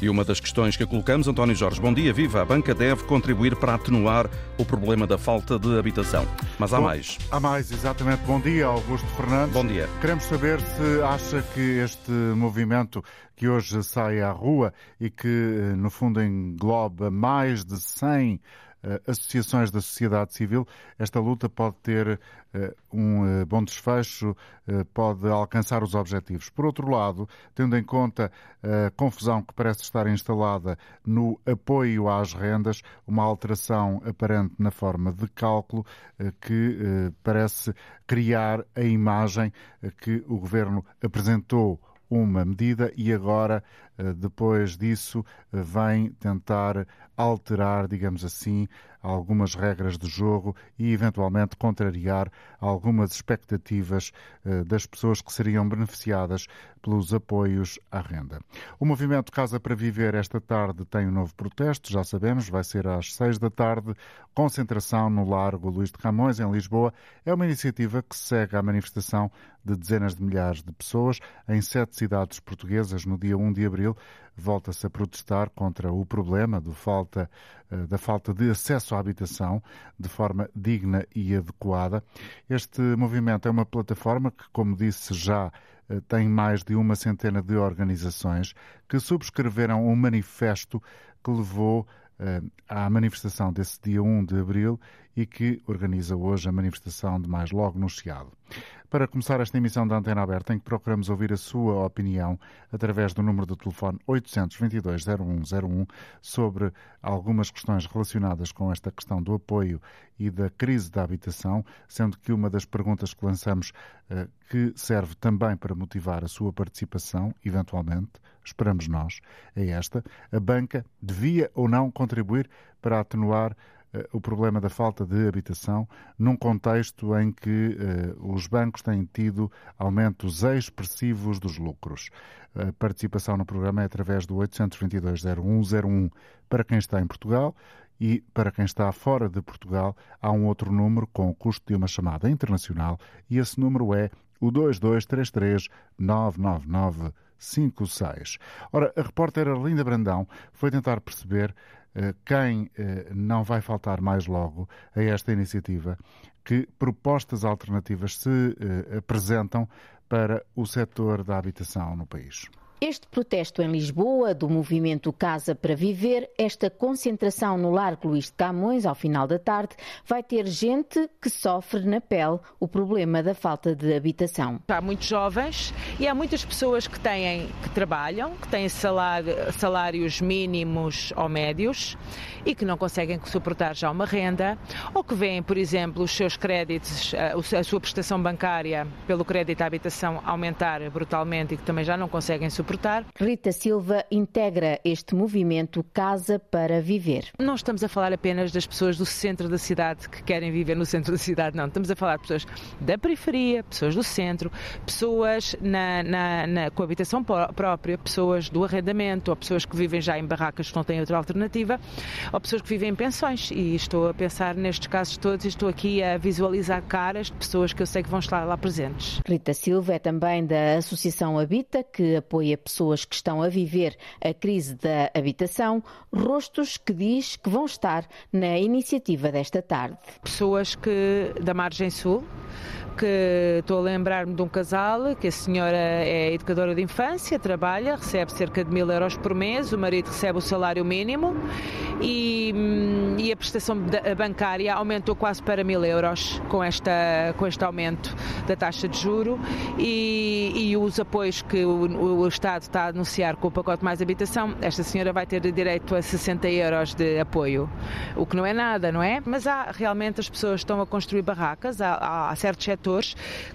E uma das questões que colocamos, António Jorge, bom dia, viva. A banca deve contribuir para atenuar o problema da falta de habitação. Mas há Bom, mais. Há mais, exatamente. Bom dia, Augusto Fernandes. Bom dia. Queremos saber se acha que este movimento que hoje sai à rua e que, eh, no fundo, engloba mais de 100 eh, associações da sociedade civil, esta luta pode ter eh, um eh, bom desfecho, eh, pode alcançar os objetivos. Por outro lado, tendo em conta a confusão que parece estar instalada no apoio às rendas, uma alteração aparente na forma de cálculo eh, que eh, parece criar a imagem eh, que o governo apresentou uma medida e agora, eh, depois disso, eh, vem tentar alterar, digamos assim, algumas regras de jogo e, eventualmente, contrariar algumas expectativas eh, das pessoas que seriam beneficiadas pelos apoios à renda. O movimento Casa para Viver esta tarde tem um novo protesto, já sabemos, vai ser às seis da tarde, concentração no Largo Luís de Camões, em Lisboa. É uma iniciativa que segue à manifestação de dezenas de milhares de pessoas em sete cidades portuguesas no dia 1 de abril. Volta-se a protestar contra o problema falta, eh, da falta de acesso à habitação de forma digna e adequada. Este movimento é uma plataforma que, como disse já, eh, tem mais de uma centena de organizações que subscreveram um manifesto que levou à manifestação desse dia 1 de abril e que organiza hoje a manifestação de mais logo no Chiado. Para começar esta emissão da Antena Aberta, em que procuramos ouvir a sua opinião através do número do telefone 822-0101 sobre algumas questões relacionadas com esta questão do apoio e da crise da habitação, sendo que uma das perguntas que lançamos, eh, que serve também para motivar a sua participação, eventualmente, esperamos nós, é esta: a banca devia ou não contribuir para atenuar eh, o problema da falta de habitação num contexto em que eh, os bancos têm tido aumentos expressivos dos lucros. A participação no programa é através do 822-0101 para quem está em Portugal e para quem está fora de Portugal há um outro número com o custo de uma chamada internacional e esse número é o 2233 999 56. Ora, a repórter Arlinda Brandão foi tentar perceber eh, quem eh, não vai faltar mais logo a esta iniciativa, que propostas alternativas se eh, apresentam para o setor da habitação no país. Este protesto em Lisboa, do movimento Casa para Viver, esta concentração no Largo Luís de Camões, ao final da tarde, vai ter gente que sofre na pele o problema da falta de habitação. Há muitos jovens e há muitas pessoas que têm, que trabalham, que têm salário, salários mínimos ou médios e que não conseguem suportar já uma renda, ou que veem, por exemplo, os seus créditos, a sua prestação bancária pelo crédito à habitação aumentar brutalmente e que também já não conseguem suportar suportar. Rita Silva integra este movimento Casa para Viver. Não estamos a falar apenas das pessoas do centro da cidade que querem viver no centro da cidade, não. Estamos a falar de pessoas da periferia, pessoas do centro, pessoas na, na, na com habitação própria, pessoas do arrendamento, ou pessoas que vivem já em barracas que não têm outra alternativa, ou pessoas que vivem em pensões. E estou a pensar nestes casos todos e estou aqui a visualizar caras de pessoas que eu sei que vão estar lá presentes. Rita Silva é também da Associação Habita, que apoia pessoas que estão a viver a crise da habitação, rostos que diz que vão estar na iniciativa desta tarde. Pessoas que da margem sul, que estou a lembrar-me de um casal, que a senhora é educadora de infância, trabalha, recebe cerca de mil euros por mês, o marido recebe o salário mínimo e, e a prestação bancária aumentou quase para mil euros com, esta, com este aumento da taxa de juro e, e os apoios que o, o Estado está a anunciar com o pacote mais habitação, esta senhora vai ter direito a 60 euros de apoio, o que não é nada, não é? Mas há realmente as pessoas estão a construir barracas, há, há certos setores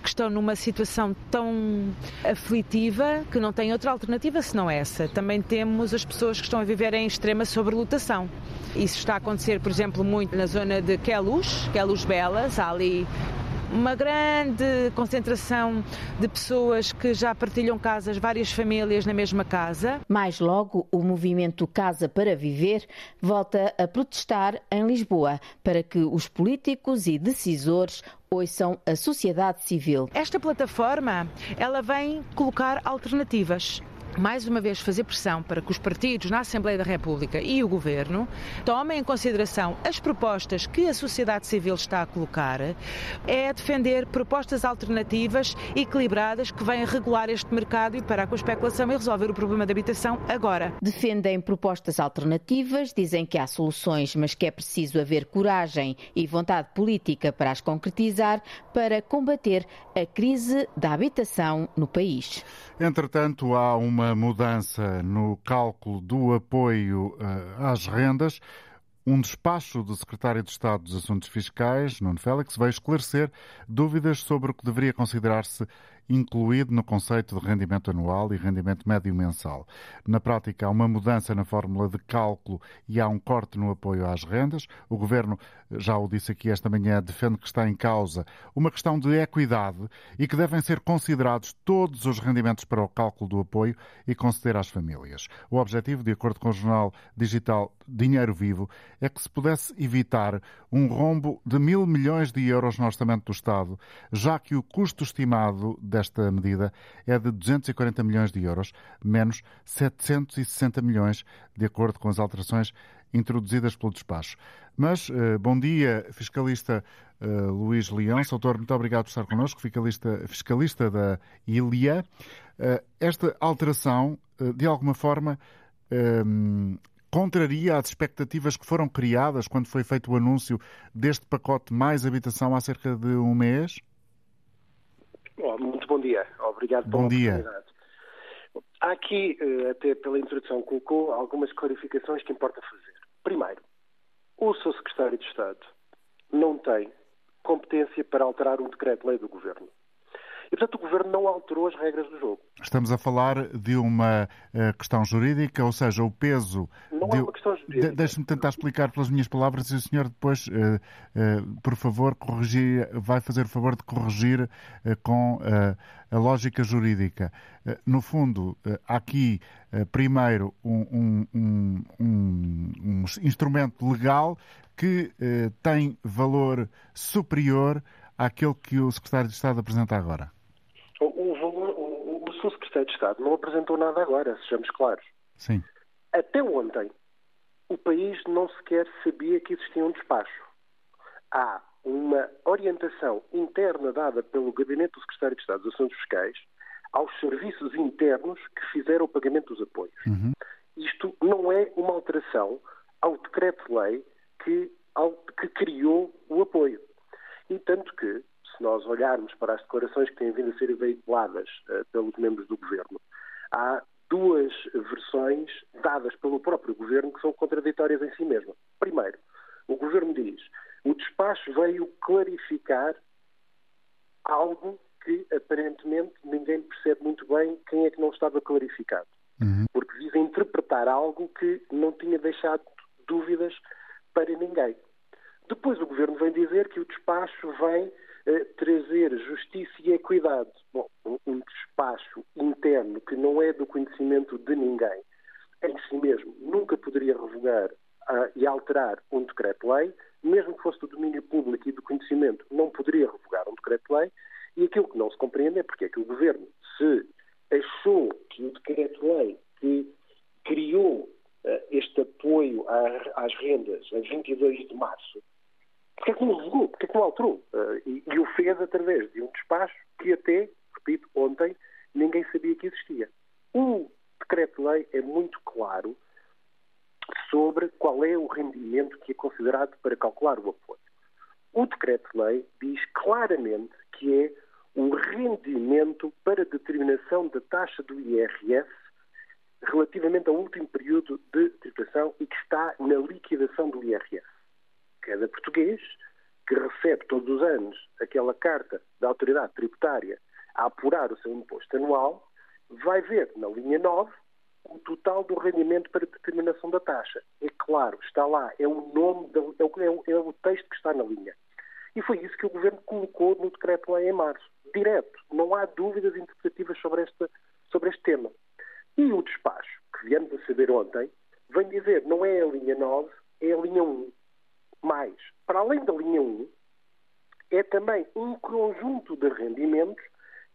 que estão numa situação tão aflitiva que não têm outra alternativa senão essa. Também temos as pessoas que estão a viver em extrema sobrelotação. Isso está a acontecer, por exemplo, muito na zona de Queluz, Queluz Belas, há ali uma grande concentração de pessoas que já partilham casas, várias famílias na mesma casa. Mais logo, o movimento Casa para Viver volta a protestar em Lisboa para que os políticos e decisores ouçam a sociedade civil. Esta plataforma, ela vem colocar alternativas mais uma vez, fazer pressão para que os partidos na Assembleia da República e o Governo tomem em consideração as propostas que a sociedade civil está a colocar, é defender propostas alternativas equilibradas que venham regular este mercado e parar com a especulação e resolver o problema da habitação agora. Defendem propostas alternativas, dizem que há soluções, mas que é preciso haver coragem e vontade política para as concretizar para combater a crise da habitação no país. Entretanto, há uma mudança no cálculo do apoio uh, às rendas. Um despacho do Secretário de Estado dos Assuntos Fiscais, Nuno Félix, vai esclarecer dúvidas sobre o que deveria considerar-se incluído no conceito de rendimento anual e rendimento médio mensal. Na prática, há uma mudança na fórmula de cálculo e há um corte no apoio às rendas. O Governo, já o disse aqui esta manhã, defende que está em causa uma questão de equidade e que devem ser considerados todos os rendimentos para o cálculo do apoio e conceder às famílias. O objetivo, de acordo com o jornal digital Dinheiro Vivo, é que se pudesse evitar um rombo de mil milhões de euros no orçamento do Estado, já que o custo estimado desta medida é de 240 milhões de euros, menos 760 milhões, de acordo com as alterações introduzidas pelo despacho. Mas, uh, bom dia, fiscalista uh, Luís Leão. Doutor, muito obrigado por estar connosco, fiscalista, fiscalista da ILIA. Uh, esta alteração, de alguma forma, contraria as expectativas que foram criadas quando foi feito o anúncio deste pacote mais habitação há cerca de um mês? muito bom dia. Obrigado pela bom dia. oportunidade. Há aqui, eh, até pela introdução que colocou, algumas clarificações que importa fazer. Primeiro, o seu secretário de Estado não tem competência para alterar um decreto-lei do Governo. E, portanto, o Governo não alterou as regras do jogo. Estamos a falar de uma uh, questão jurídica, ou seja, o peso. Não de... é uma questão jurídica. De Deixe-me tentar explicar pelas minhas palavras e o senhor depois, uh, uh, por favor, corrigir, vai fazer o favor de corrigir com a lógica jurídica. no fundo, há aqui, primeiro, um, um, um, um, instrumento legal que tem valor superior àquele que o secretário de Estado apresenta agora o, valor, o, o seu secretário de Estado não apresentou nada agora, sejamos claros. Sim. Até ontem, o país não sequer sabia que existia um despacho. Há uma orientação interna dada pelo Gabinete do Secretário de Estado dos Assuntos Fiscais aos serviços internos que fizeram o pagamento dos apoios. Uhum. Isto não é uma alteração ao decreto-lei que, que criou o apoio. E tanto que se nós olharmos para as declarações que têm vindo a ser veiculadas uh, pelos membros do governo, há duas versões dadas pelo próprio governo que são contraditórias em si mesmas. Primeiro, o governo diz: o despacho veio clarificar algo que aparentemente ninguém percebe muito bem quem é que não estava clarificado. Uhum. Porque visa interpretar algo que não tinha deixado dúvidas para ninguém. Depois o governo vem dizer que o despacho vem trazer justiça e equidade. Bom, um despacho interno que não é do conhecimento de ninguém, em si mesmo, nunca poderia revogar uh, e alterar um decreto-lei, mesmo que fosse do domínio público e do conhecimento, não poderia revogar um decreto-lei, e aquilo que não se compreende é porque é que o Governo, se achou que o decreto-lei que criou uh, este apoio às rendas a 22 de março Porquê é que não revogou? Porquê é que não alterou? E, e o fez através de um despacho que até, repito, ontem ninguém sabia que existia. O decreto-lei é muito claro sobre qual é o rendimento que é considerado para calcular o apoio. O decreto-lei diz claramente que é o rendimento para determinação da taxa do IRS relativamente ao último período de tributação e que está na liquidação do IRS cada português que recebe todos os anos aquela carta da autoridade tributária a apurar o seu imposto anual, vai ver na linha 9 o total do rendimento para determinação da taxa. É claro, está lá, é o nome, é, o, é o texto que está na linha. E foi isso que o Governo colocou no decreto lá em março. Direto, não há dúvidas interpretativas sobre, esta, sobre este tema. E o despacho, que viemos a saber ontem, vem dizer não é a linha 9, é a linha 1 mais, para além da linha 1, é também um conjunto de rendimentos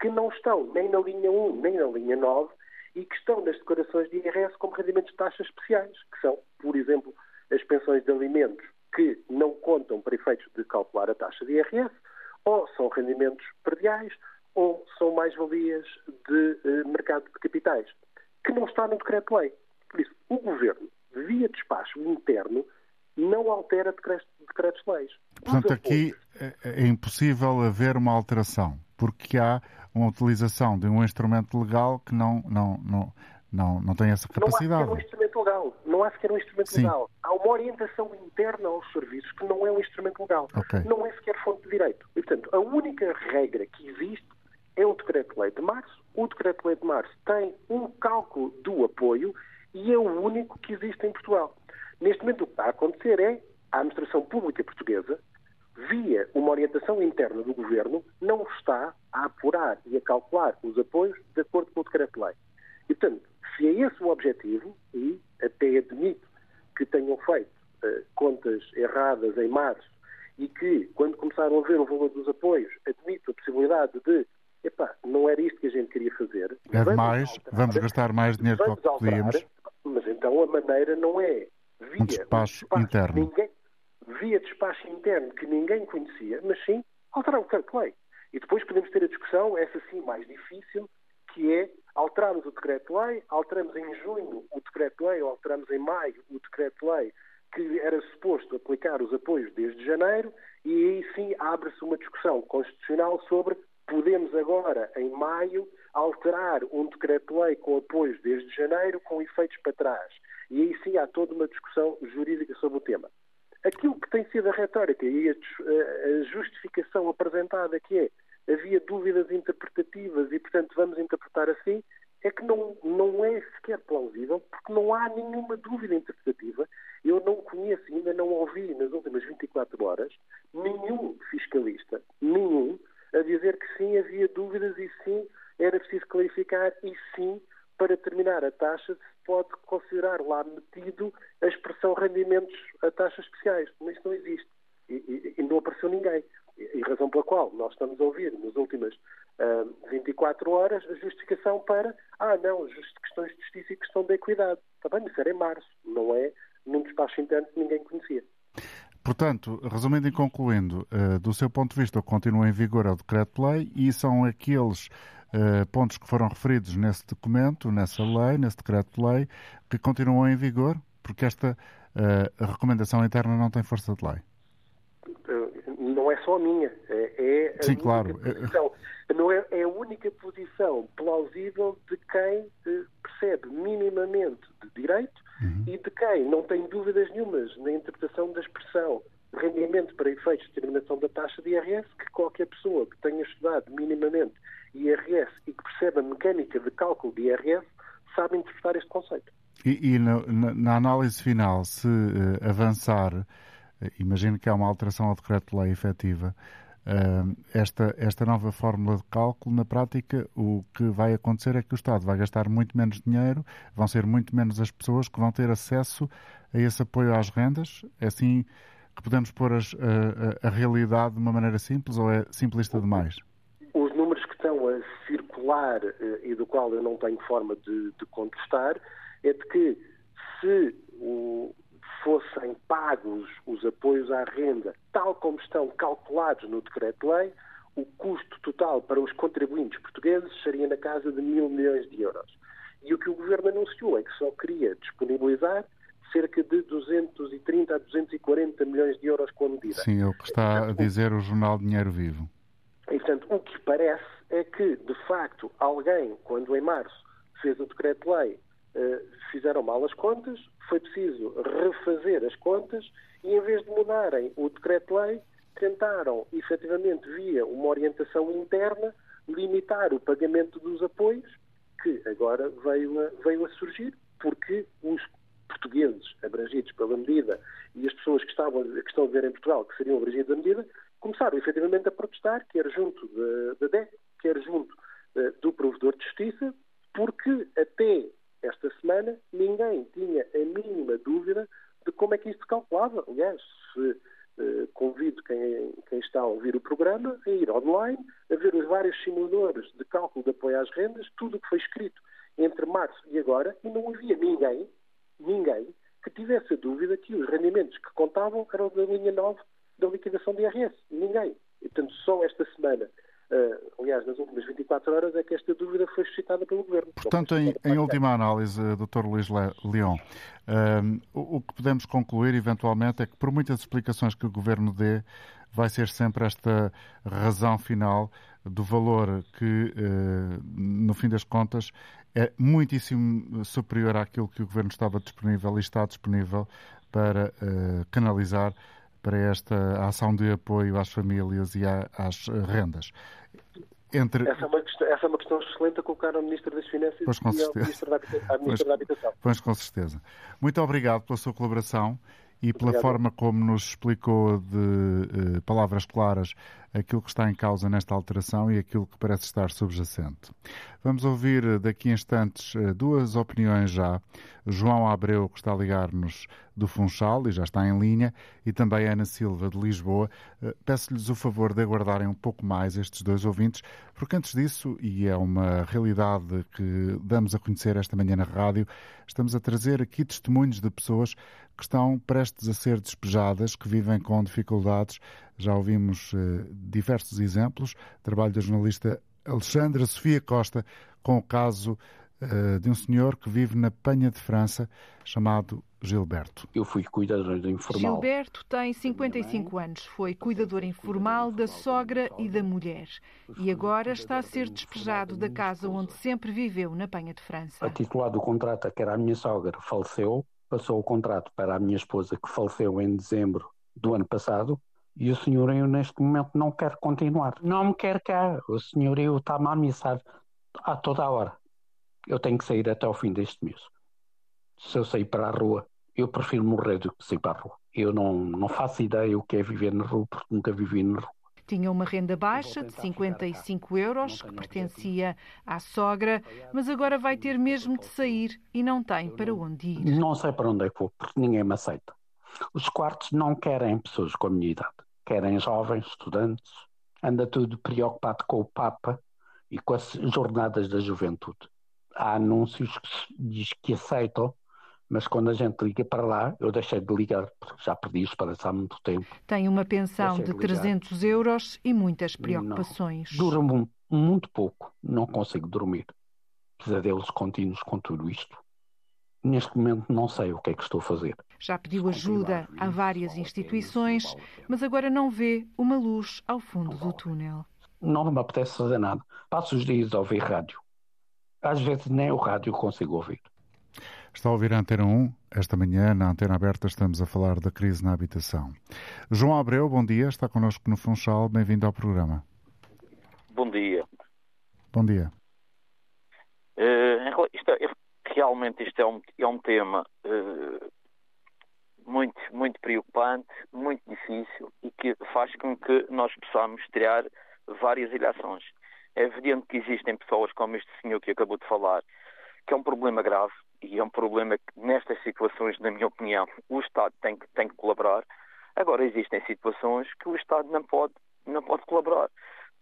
que não estão nem na linha 1 nem na linha 9 e que estão nas declarações de IRS como rendimentos de taxas especiais, que são, por exemplo, as pensões de alimentos que não contam para efeitos de calcular a taxa de IRS, ou são rendimentos perdiais, ou são mais-valias de eh, mercado de capitais, que não está no decreto-lei. Por isso, o Governo, via despacho interno, não altera decretos-leis. Portanto, aqui é, é impossível haver uma alteração, porque há uma utilização de um instrumento legal que não, não, não, não, não tem essa capacidade. Não há sequer um instrumento legal. Não há sequer um instrumento Sim. legal. Há uma orientação interna aos serviços que não é um instrumento legal. Okay. Não é sequer fonte de direito. E, portanto, a única regra que existe é o Decreto-Lei de Março. O Decreto-Lei de Março tem um cálculo do apoio e é o único que existe em Portugal. Neste momento, o que está a acontecer é a administração pública portuguesa, via uma orientação interna do governo, não está a apurar e a calcular os apoios de acordo com o decreto-lei. E, portanto, se é esse o objetivo, e até admito que tenham feito uh, contas erradas em março e que, quando começaram a ver o valor dos apoios, admito a possibilidade de epá, não era isto que a gente queria fazer. É demais, vamos, gastar mais dinheiro do que podíamos. Mas então a maneira não é via um despacho, um despacho interno. Ninguém, via despacho interno que ninguém conhecia, mas sim alterar o play. E depois podemos ter a discussão, essa sim mais difícil, que é alterarmos o decreto-lei, alteramos em junho o decreto-lei, ou alteramos em maio o decreto-lei, que era suposto aplicar os apoios desde janeiro, e aí sim abre-se uma discussão constitucional sobre podemos agora, em maio, alterar um decreto-lei com apoios desde janeiro com efeitos para trás. E aí sim há toda uma discussão jurídica sobre o tema. Aquilo que tem sido a retórica e a justificação apresentada, que é havia dúvidas interpretativas e, portanto, vamos interpretar assim, é que não, não é sequer plausível, porque não há nenhuma dúvida interpretativa. Eu não conheço, ainda não ouvi nas últimas 24 horas, nenhum fiscalista, nenhum, a dizer que sim, havia dúvidas e sim, era preciso clarificar e sim, terminar a taxa, se pode considerar lá metido a expressão rendimentos a taxas especiais. Mas isso não existe. E, e, e não apareceu ninguém. E, e, razão pela qual nós estamos a ouvir nas últimas uh, ah, 24 horas a justificação para, ah, não, questões de justiça e questão de equidade. Está bem, isso era em março, não é num despacho interno que ninguém conhecia. Portanto, resumindo e concluindo, uh, do seu ponto de vista, continua em vigor é o decreto-lei e são aqueles uh, pontos que foram referidos nesse documento, nessa lei, nesse decreto-lei, que continuam em vigor, porque esta uh, recomendação interna não tem força de lei. Não é só a minha, é, é a Sim, claro. Posição, não é, é a única posição plausível de quem percebe minimamente de direito uhum. e de quem não tem dúvidas nenhumas na interpretação da expressão rendimento para efeitos de determinação da taxa de IRS, que qualquer pessoa que tenha estudado minimamente IRS e que perceba a mecânica de cálculo de IRS sabe interpretar este conceito. E, e na, na, análise final, se uh, avançar, uh, imagino que há uma alteração ao decreto-lei efetiva, esta, esta nova fórmula de cálculo, na prática, o que vai acontecer é que o Estado vai gastar muito menos dinheiro, vão ser muito menos as pessoas que vão ter acesso a esse apoio às rendas. É assim que podemos pôr as, a, a, realidade de uma maneira simples ou é simplista demais? Estão a circular eh, e do qual eu não tenho forma de, de contestar é de que se o, fossem pagos os apoios à renda, tal como estão calculados no decreto-lei, o custo total para os contribuintes portugueses seria na casa de mil milhões de euros. E o que o Governo anunciou é que só queria disponibilizar cerca de 230 a 240 milhões de euros com a medida. Sim, é o que está a dizer o jornal Dinheiro Vivo. E, portanto, o que parece é que, de facto, alguém, quando em março fez o decreto-lei, eh, fizeram mal as contas, foi preciso refazer as contas e, em vez de mudarem o decreto-lei, tentaram, efetivamente, via uma orientação interna, limitar o pagamento dos apoios, que agora veio a, veio a surgir, porque os portugueses abrangidos pela medida e as pessoas que, estavam, que estão a viver em Portugal, que seriam abrangidos da medida, começaram efetivamente a protestar, quer junto da DEC, quer junto uh, do provedor de justiça, porque até esta semana, ninguém tinha a mínima dúvida de como é que isto se calculava. Aliás, se, uh, convido quem, quem, está a ouvir o programa a ir online, a ver os vários simuladores de cálculo de apoio às rendas, tudo o que foi escrito entre março e agora e não havia ninguém, ninguém, que tivesse a dúvida que os rendimentos que contavam eram da linha 9 da liquidação de IRS. Ninguém. E, portanto, só esta semana Uh, aliás, nas últimas 24 horas é que esta dúvida foi suscitada pelo Governo. Portanto, em, em última análise, Dr. Luís Leão, uh, o, o, que podemos concluir, eventualmente, é que por muitas explicações que o Governo dê, vai ser sempre esta razão final do valor que, no fim das contas, é muitíssimo superior àquilo que o Governo estava disponível e está disponível para canalizar para esta ação de apoio às famílias e às rendas. Entre... Essa, é uma questão, essa é uma questão excelente a colocar ao Ministro das Finanças pois, com e ao Ministro da, pois, da Habitação. Pois, com certeza. Muito obrigado pela sua colaboração e pela Obrigado. forma como nos explicou de uh, palavras claras aquilo que está em causa nesta alteração e aquilo que parece estar subjacente. Vamos ouvir eh, daqui a instantes uh, duas opiniões já. João Abreu, que está a ligar-nos do Funchal e já está em linha, e também Ana Silva, de Lisboa. Uh, Peço-lhes o favor de aguardarem um pouco mais estes dois ouvintes, porque antes disso, e é uma realidade que damos a conhecer esta manhã na rádio, estamos a trazer aqui testemunhos de pessoas que estão prestes a ser despejadas, que vivem com dificuldades. Já ouvimos uh, diversos exemplos. Trabalho da jornalista Alexandra Sofia Costa com o caso uh, de um senhor que vive na Penha de França, chamado Gilberto. Eu fui cuidador informal. Gilberto tem 55 anos. Foi cuidador informal da sogra e da mulher. E agora está a ser despejado da casa onde sempre viveu, na Penha de França. A titular do contrato, que era a minha sogra, faleceu passou o contrato para a minha esposa, que faleceu em dezembro do ano passado, e o senhorio neste momento não quer continuar. Não me quer cá. O senhorio está-me a ameaçar a toda a hora. Eu tenho que sair até ao fim deste mês. Se eu sair para a rua, eu prefiro morrer do que sair para a rua. Eu não, não faço ideia o que é viver na rua, porque nunca vivi na rua. Tinha uma renda baixa de 55 euros, que pertencia à sogra, mas agora vai ter mesmo de sair e não tem para onde ir. Não sei para onde é que vou, porque ninguém me aceita. Os quartos não querem pessoas com a minha idade, querem jovens, estudantes. Anda tudo preocupado com o Papa e com as jornadas da juventude. Há anúncios que diz que aceitam mas quando a gente liga para lá, eu deixei de ligar, porque já perdi esperança há muito tempo. Tem uma pensão de, de 300 euros e muitas preocupações. Não, muito, muito pouco, não consigo dormir. Pesadelos contínuos com tudo isto. Neste momento não sei o que é que estou a fazer. Já pediu ajuda a várias instituições, mas agora não vê uma luz ao fundo do túnel. Não me apetece fazer nada. Passo os dias a ouvir rádio. Às vezes nem o rádio consigo ouvir. Está a ouvir a Antena 1. Esta manhã, na Antena Aberta, estamos a falar da crise na habitação. João Abreu, bom dia. Está connosco no Funchal. Bem-vindo ao programa. Bom dia. Bom dia. Uh, é, realmente isto é um, é um tema uh, muito, muito preocupante, muito difícil e que faz com que nós possamos tirar várias ilações. É evidente que existem pessoas como este senhor que acabou de falar, que é um problema grave, e é um problema que, nestas situações, na minha opinião, o Estado tem que, tem que colaborar. Agora, existem situações que o Estado não pode, não pode colaborar,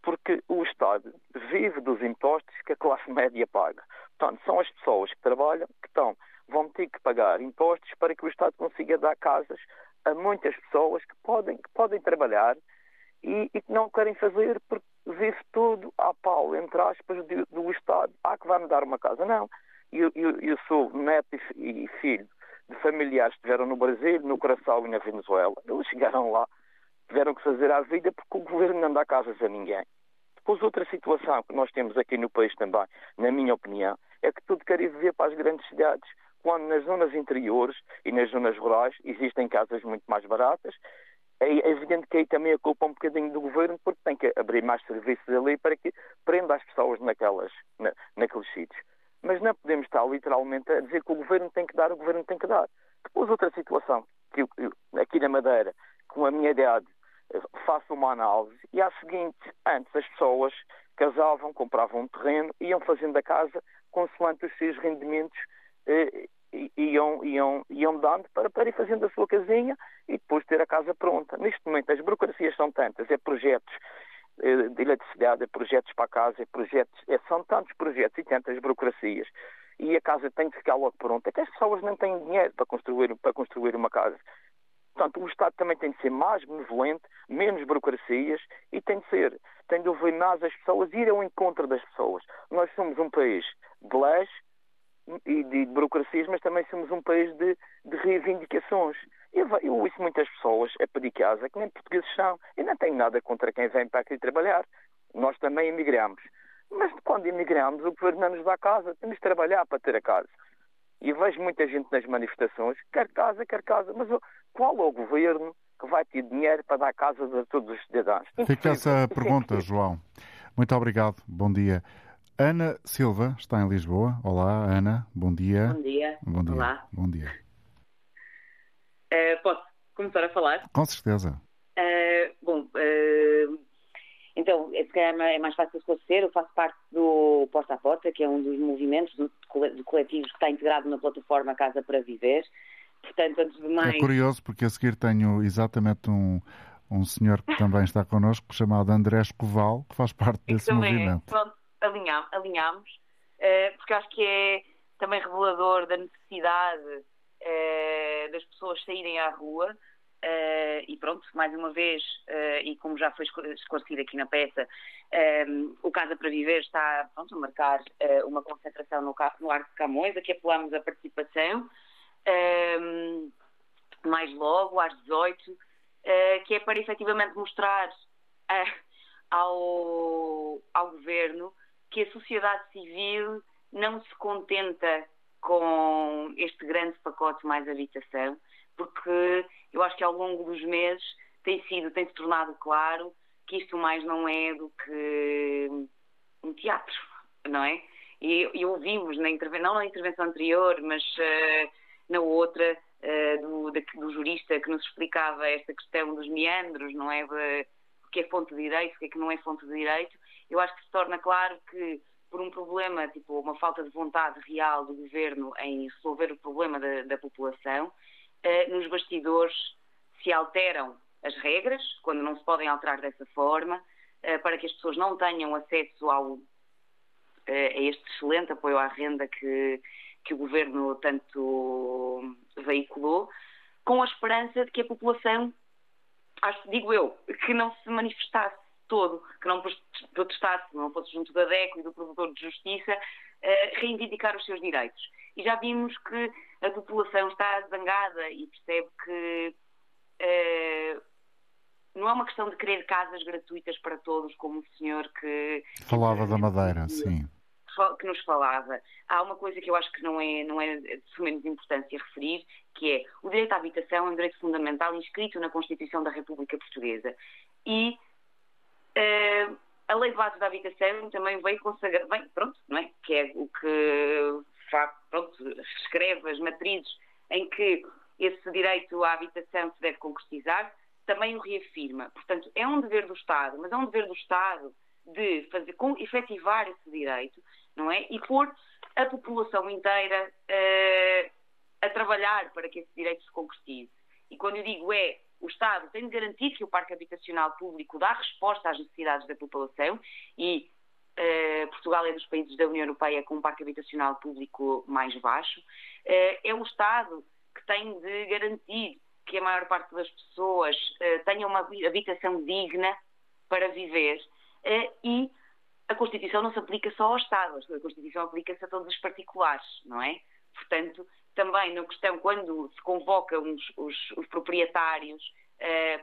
porque o Estado vive dos impostos que a classe média paga. Portanto, são as pessoas que trabalham que estão, vão ter que pagar impostos para que o Estado consiga dar casas a muitas pessoas que podem, que podem trabalhar e, e que não querem fazer porque vive tudo à pau, entre aspas, do, do Estado. Ah, que vai-me dar uma casa. Não eu, eu, eu sou neto e filho de familiares que estiveram no Brasil, no Coração e na Venezuela. Eles chegaram lá, tiveram que fazer a vida porque o governo não dá casas a ninguém. Depois, outra situação que nós temos aqui no país também, na minha opinião, é que tudo quer ir viver para as grandes cidades, quando nas zonas interiores e nas zonas rurais existem casas muito mais baratas. É evidente que aí também a culpa um bocadinho do governo, porque tem que abrir mais serviços ali para que prenda as pessoas naquelas, na, naqueles sítios mas não podemos estar literalmente a dizer que o governo tem que dar, o governo tem que dar. Depois, outra situação, que aqui na Madeira, com a minha idade, faço uma análise, e a seguinte: antes as pessoas casavam, compravam um terreno, iam fazendo a casa consoante os seus rendimentos eh, iam, iam, iam dando para, para ir fazendo a sua casinha e depois ter a casa pronta. Neste momento as burocracias são tantas, é projetos eh, de eletricidade, é projetos para a casa, é projetos, é, são tantos projetos e tantas burocracias e a casa tem que ficar logo pronta, que as pessoas não têm dinheiro para construir, para construir uma casa. Portanto, o Estado também tem de ser mais benevolente, menos burocracias e tem de ser, tem de ouvir mais as pessoas, ir ao encontro das pessoas. Nós somos um país de leis e de burocracias, mas também somos um país de, de reivindicações. Eu, eu ouço muitas pessoas a pedir casa que nem portugueses são. Eu não tenho nada contra quem vem para aqui trabalhar. Nós também emigramos. Mas quando emigramos, o governo não nos dá casa. Temos de trabalhar para ter a casa. E vejo muita gente nas manifestações, quer casa, quer casa. Mas qual é o governo que vai ter dinheiro para dar casa a todos os cidadãos? Fica essa pergunta, João. Muito obrigado. Bom dia. Ana Silva está em Lisboa. Olá, Ana. Bom dia. Bom dia. Bom dia. Olá. Bom dia. Uh, posso começar a falar? Com certeza. Uh, bom, uh, então, é, é mais fácil esclarecer. Eu faço parte do Porta a Porta, que é um dos movimentos do, do coletivo que está integrado na plataforma Casa para Viver. Portanto, antes de mais... É curioso porque a seguir tenho exatamente um, um senhor que também está connosco, chamado André Escoval, que faz parte desse também, movimento. Pronto, alinhamos, alinhamos uh, porque acho que é também revelador da necessidade uh, das pessoas saírem à rua. Uh, e pronto, mais uma vez, e como já foi esclarecido aqui na peça, o Casa para Viver está pronto, a marcar uma concentração no, no Arco de Camões, aqui apelamos a participação um, mais logo, às 18, uh, ah, que é para efetivamente mostrar uh, ao, ao governo que a sociedade civil não se contenta com este grande pacote mais habitação, porque eu acho que ao longo dos meses tem sido, tem se tornado claro que isto mais não é do que um teatro, não é? E, e ouvimos na intervenção, não na intervenção anterior, mas uh, na outra uh, do, da, do, jurista que nos explicava esta questão dos meandros, não é? O que é fonte de direito, o que é que não é fonte de direito. Eu acho que se torna claro que por um problema, tipo uma falta de vontade real do governo em resolver o problema da, da população, nos bastidores se alteram as regras, quando não se podem alterar dessa forma, uh, para que as pessoas não tenham acesso ao, a este excelente apoio à renda que, que o governo tanto veiculou, com a esperança de que a população, acho, digo eu, que não se manifestasse todo, que não protestasse, não fosse junto da DECO e do provedor de justiça, reivindicar os seus direitos. E já vimos que a população está zangada e percebe que uh, não é uma questão de querer casas gratuitas para todos, como o senhor que. Falava da Madeira, sim que nos falava, há uma coisa que eu acho que não é, não é de menos importância referir, que é o direito à habitação é um direito fundamental inscrito na Constituição da República Portuguesa. E uh, a Lei de Bases da Habitação também veio consagrar, bem, pronto, não é? Que é o que pronto, escreve as matrizes em que esse direito à habitação se deve concretizar, também o reafirma. Portanto, é um dever do Estado, mas é um dever do Estado de fazer, com, efetivar esse direito, não é? E pôr a população inteira uh, a trabalhar para que esse direito se concretize. E quando eu digo é, o Estado tem de garantir que o parque habitacional público dá resposta às necessidades da população e uh, Portugal é dos países da União Europeia com um parque habitacional público mais baixo. Uh, é o Estado que tem de garantir que a maior parte das pessoas tenha uma habitação digna para viver e a Constituição não se aplica só ao Estado, a Constituição aplica-se a todos os particulares, não é? Portanto, também na questão, quando se convoca os, os, os proprietários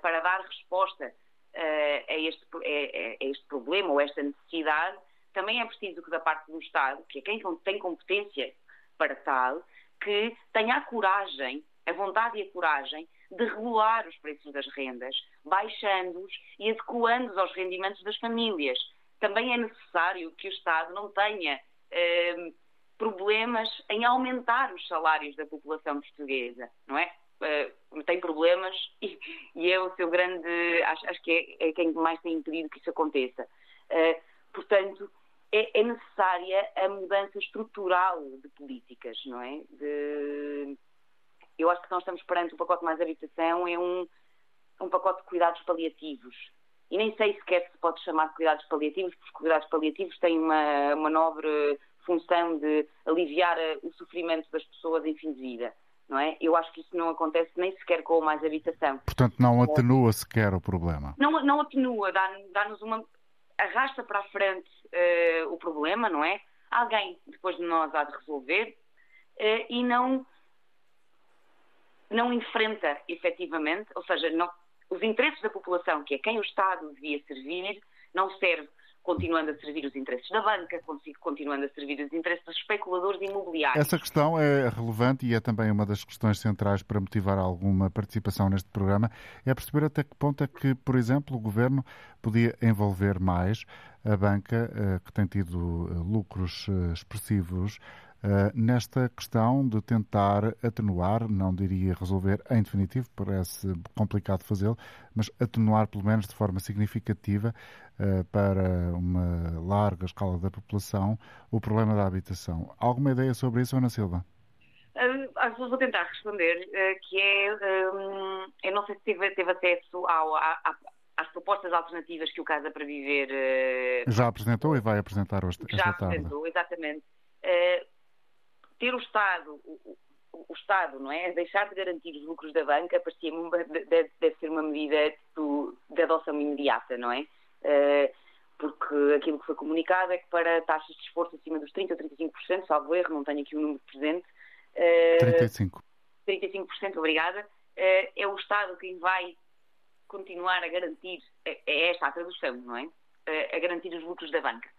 para dar resposta a, este, a, a, este problema ou esta necessidade, também é preciso que da parte do Estado, que é quem tem competência para tal, que tenha a coragem, a vontade e a coragem de regular os preços das rendas, baixando-os e adequando-os aos rendimentos das famílias. Também é necessário que o Estado não tenha eh, problemas em aumentar os salários da população portuguesa, não é? Uh, tem problemas e, e, é o seu grande. Acho, acho que é, é, quem mais tem impedido que isso aconteça. Uh, portanto, é, é, necessária a mudança estrutural de políticas, não é? De, eu acho que nós estamos perante o pacote mais habitação, é um, um pacote de cuidados paliativos. E nem sei sequer se pode chamar de cuidados paliativos, porque os cuidados paliativos têm uma, uma nobre função de aliviar o sofrimento das pessoas em fim de vida. Não é? Eu acho que isso não acontece nem sequer com mais habitação. Portanto, não atenua sequer o problema. Não, não atenua, dá-nos dá uma. arrasta para a frente uh, o problema, não é? Alguém depois de nós há de resolver uh, e não, não enfrenta efetivamente, ou seja, não, os interesses da população, que é quem o Estado devia servir, não serve continuando a servir os interesses da banca, continuando a servir os interesses dos especuladores imobiliários. Essa questão é relevante e é também uma das questões centrais para motivar alguma participação neste programa. É perceber até que ponto é que, por exemplo, o governo podia envolver mais a banca, eh, que tem tido eh, lucros eh, expressivos nesta questão de tentar atenuar, não diria resolver em definitivo, parece complicado fazê-lo, mas atenuar pelo menos de forma significativa uh, para uma larga escala da população o problema da habitação. Alguma ideia sobre isso, Ana Silva? Uh, vou tentar responder, que é, eu não sei se teve, teve acesso ao, às propostas alternativas que o Casa para Viver... Já apresentou e vai apresentar hoje, esta tarde. Já apresentou, exatamente ter o Estado, o, o, Estado, não é? Deixar de garantir os lucros da banca parecia-me deve, deve, ser uma medida do, de adoção imediata, não é? Uh, porque aquilo que foi comunicado é que para taxas de esforço acima dos 30% ou 35%, salvo erro, não tenho aqui o número presente. Uh, 35%. 35%, obrigada. Uh, é o Estado quem vai continuar a garantir, é, é esta a tradução, não é? A garantir os lucros da banca.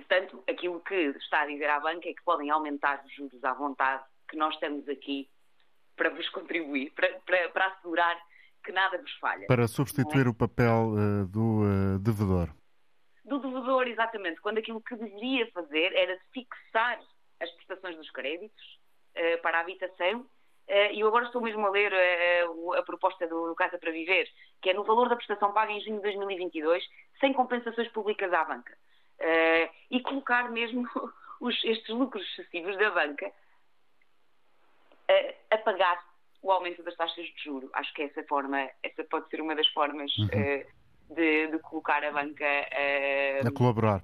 Portanto, aquilo que está a dizer à banca é que podem aumentar os juros à vontade, que nós estamos aqui para vos contribuir, para, para, para assegurar que nada vos falha. Para substituir é? o papel uh, do uh, devedor. Do devedor, exatamente. Quando aquilo que deveria fazer era fixar as prestações dos créditos uh, para a habitação. E eu agora estou mesmo a ler a proposta do Casa para Viver, que é no valor da prestação paga em junho de 2022, sem compensações públicas à banca uh, e colocar mesmo os, estes lucros excessivos da banca uh, a pagar o aumento das taxas de juro. Acho que essa forma, essa pode ser uma das formas uhum. uh, de, de, colocar a banca a colaborar.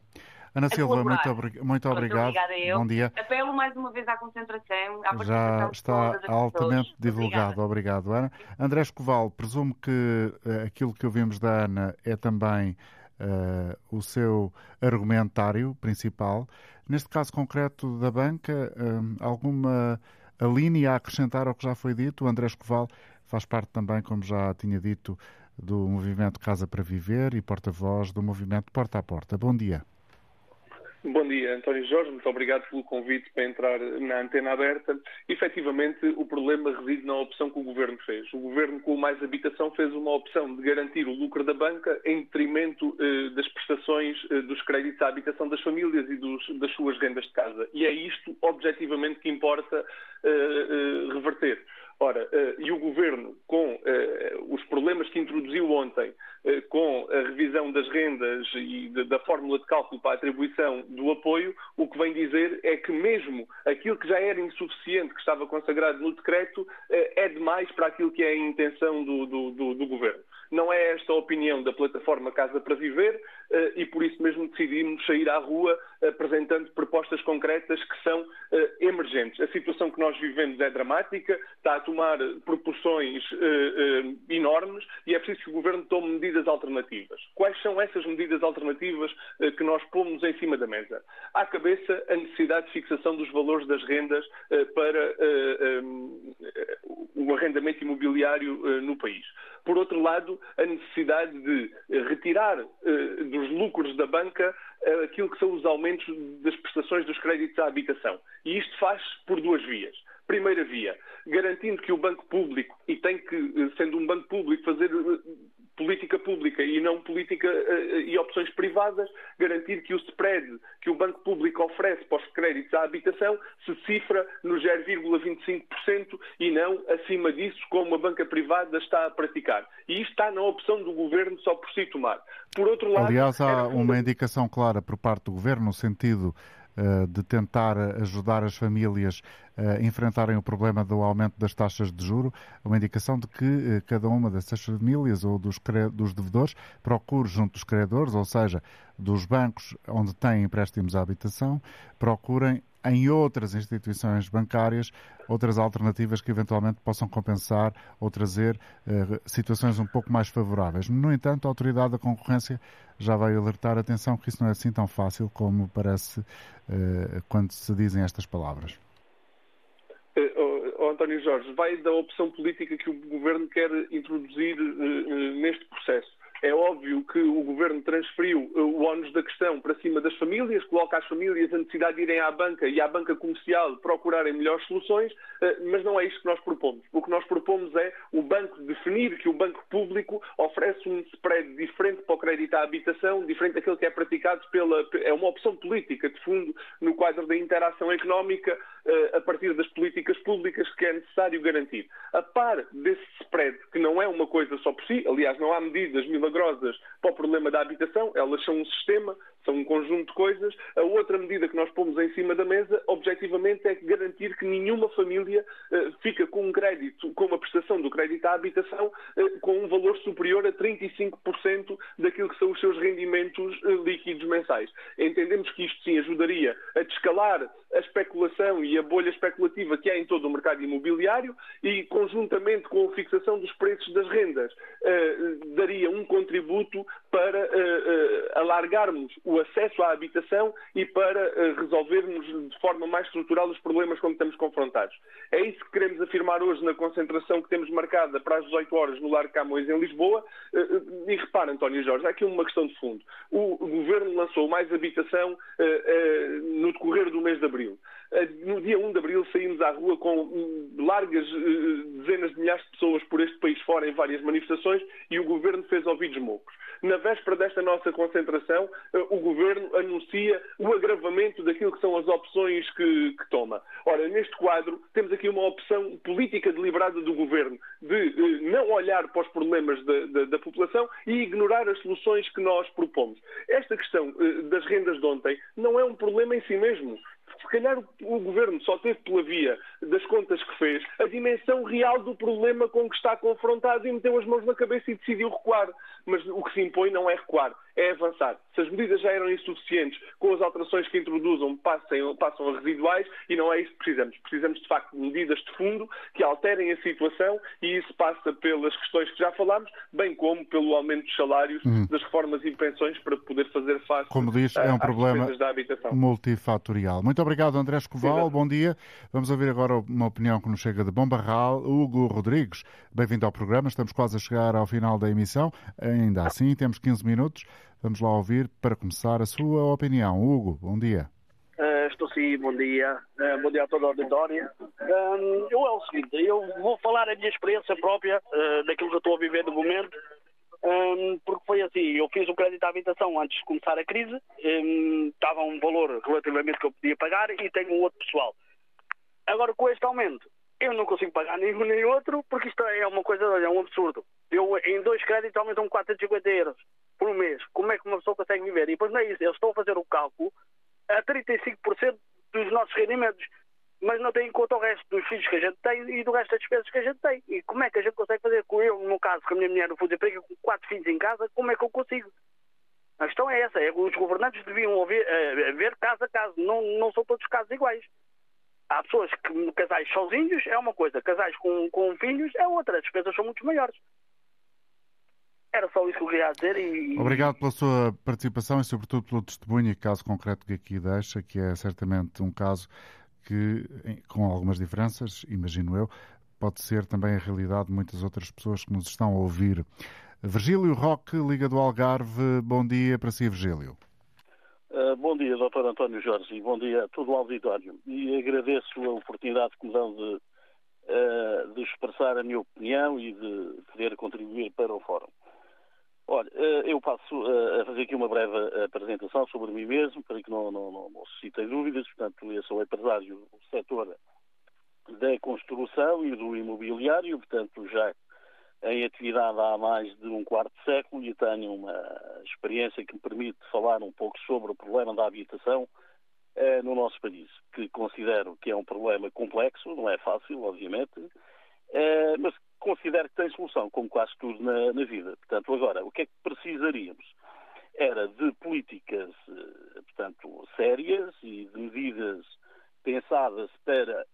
Ana Silva, muito, obri muito obrigado. Bom dia. Apelo mais uma vez à concentração. À Já está altamente divulgado. Obrigado, Ana. André Escoval, presumo que aquilo que ouvimos da Ana é também uh, o seu argumentário principal. Neste caso concreto da banca, uh, alguma linha a acrescentar ao que já foi dito? O André Escoval faz parte também, como já tinha dito, do movimento Casa para Viver e porta-voz do movimento Porta a Porta. Bom dia. Bom dia, António Jorge. Muito obrigado pelo convite para entrar na antena aberta. Efetivamente, o problema reside na opção que o Governo fez. O Governo, com o Mais Habitação, fez uma opção de garantir o lucro da banca em detrimento eh, das prestações eh, dos créditos à habitação das famílias e dos, das suas rendas de casa. E é isto, objetivamente, que importa eh, eh reverter. Ora, uh, e o Governo, com uh, os problemas que introduziu ontem, uh, com a revisão das rendas e da fórmula de cálculo para a atribuição do apoio, o que vem dizer é que mesmo aquilo que já era insuficiente, que estava consagrado no decreto, é demais para aquilo que é a intenção do, do, do, do Governo. Não é esta a opinião da plataforma Casa para Viver e por isso mesmo decidimos sair à rua apresentando propostas concretas que são emergentes. A situação que nós vivemos é dramática, está a tomar proporções uh, uh, enormes e é preciso que o Governo tome medidas alternativas. Quais são essas medidas alternativas que nós pomos em cima da mesa? À cabeça, a necessidade de fixação dos valores das rendas para o arrendamento imobiliário no país. Por outro lado, a necessidade de retirar dos lucros da banca aquilo que são os aumentos das prestações dos créditos à habitação. E isto faz por duas vias. Primeira via, garantindo que o banco público, e tem que, sendo um banco público, fazer eh, política pública e não política uh, e opções privadas, garantir que o spread que o Banco Público oferece para os créditos à habitação se cifra no 0,25% e não acima disso, como a banca privada está a praticar. E isto está na opção do Governo só por si tomar. Por outro lado... Aliás, há uma indicação clara por parte do Governo no sentido de tentar ajudar as famílias enfrentarem o problema do aumento das taxas de juro, uma indicação de que cada uma dessas famílias ou dos, dos devedores procure junto dos credores, ou seja, dos bancos onde têm empréstimos à habitação, procurem em outras instituições bancárias outras alternativas que eventualmente possam compensar ou trazer uh, situações um pouco mais favoráveis. No entanto, a Autoridade da Concorrência já vai alertar atenção que isso não é assim tão fácil como parece quando se dizem estas palavras. António Jorge, vai da opção política que o Governo quer introduzir neste processo. É óbvio que o Governo transferiu eh, o ónus da questão para cima das famílias, coloca às famílias a necessidade de irem à banca e à banca comercial procurarem melhores soluções, eh, mas não é isto que nós propomos. O que nós propomos é o banco definir que o banco público oferece um spread diferente para o crédito à habitação, diferente daquele que é praticado pela. É uma opção política, de fundo, no quadro da interação económica, eh, a partir das políticas públicas que é necessário garantir. A par desse spread, que não é uma coisa só por si, aliás, não há medidas milagrosas para o problema da habitação, elas são um sistema, são um conjunto de coisas. A outra medida que nós pomos em cima da mesa, objetivamente, é garantir que nenhuma família uh, fica com um crédito, com uma prestação do crédito à habitação, uh, com um valor superior a 35% daquilo que são os seus rendimentos uh, líquidos mensais. Entendemos que isto sim ajudaria a descalar a especulação e a bolha especulativa que há em todo o mercado imobiliário e, conjuntamente com a fixação dos preços das rendas, daria um contributo para alargarmos o acesso à habitação e para resolvermos de forma mais estrutural os problemas com que estamos confrontados. É isso que queremos afirmar hoje na concentração que temos marcada para as 18 horas no Largo Camões, em Lisboa. E repara, António Jorge, há aqui uma questão de fundo. O Governo lançou mais habitação no decorrer do mês de abril. No dia 1 de abril saímos à rua com largas dezenas de milhares de pessoas por este país fora em várias manifestações e o Governo fez ouvidos moucos. Na véspera desta nossa concentração, eh, o Governo anuncia o agravamento daquilo que são as opções que, que toma. Ora, neste quadro, temos aqui uma opção política deliberada do Governo de eh, não olhar para os problemas da, da, da, população e ignorar as soluções que nós propomos. Esta questão eh, das rendas de ontem não é um problema em si mesmo se calhar o governo só teve pela via das contas que fez a dimensão real do problema com que está confrontado e meteu as mãos na cabeça e decidiu recuar. Mas o que se impõe não é recuar, é avançar. Se as medidas já eram insuficientes, com as alterações que introduzam, passem, passam a residuais e não é isso que precisamos. Precisamos, de facto, de medidas de fundo que alterem a situação e isso passa pelas questões que já falámos, bem como pelo aumento dos salários, hum. das reformas e pensões para poder fazer face Como diz, é um problema multifatorial. Muito obrigado, André Escoval. Bom dia. Vamos ouvir agora uma opinião que nos chega de Bom Barral. Hugo Rodrigues, bem-vindo ao programa. Estamos quase a chegar ao final da emissão. Ainda assim, temos 15 minutos. Vamos lá ouvir, para começar, a sua opinião. Hugo, bom dia. Uh, estou sim, bom dia. Uh, bom dia a toda a auditória. Uh, eu é o seguinte, eu vou falar a minha experiência própria, daquilo que eu estou a viver no momento, um, porque foi assim, eu fiz o crédito à habitação antes de começar a crise, um, estava um valor relativamente que eu podia pagar e tenho um outro pessoal. Agora com este aumento, eu não consigo pagar nenhum nem outro, porque isto é uma coisa, é um absurdo. Eu em dois créditos aumentam 450 euros por mês. Como é que uma pessoa consegue viver? E depois não é isso, eles estão a fazer o cálculo a 35% dos nossos rendimentos, mas não têm em conta o resto dos filhos que a gente tem e do resto das despesas que a gente tem. E como é que a gente consegue fazer com eu, no caso, com a minha mulher no fundo emprego, com quatro filhos em casa, como é que eu consigo? A questão é essa, é os governantes deviam ouvir, uh, ver caso a caso, não, não são todos casos iguais. Há pessoas que casais sozinhos é uma coisa, casais com, com filhos é outra, as despesas são muito maiores. Era só isso que eu queria dizer e... Obrigado pela sua participação e sobretudo pelo testemunho e caso concreto que aqui deixa, que é certamente um caso que, com algumas diferenças, imagino eu, pode ser também a realidade de muitas outras pessoas que nos estão a ouvir. Virgílio Roque, Liga do Algarve, bom dia para si, Virgílio. Uh, bom dia, Dr. António Jorge, e bom dia a todo o auditório. E agradeço a oportunidade que me dão de, uh, de expressar a minha opinião e de poder contribuir para o Fórum. Olha, eh, eu passo a fazer aqui uma breve apresentação sobre mim mesmo, para que não, não, não, suscitem dúvidas. Portanto, eu sou empresário do setor da construção e do imobiliário, portanto, já em atividade há mais de um quarto de século e tenho uma experiência que me permite falar um pouco sobre o problema da habitação uh, no nosso país, que considero que é um problema complexo, não é fácil, obviamente, uh, mas considero que tem solução, como quase tudo na, na, vida. Portanto, agora, o que é que precisaríamos? Era de políticas, uh, portanto, sérias e de medidas pensadas para,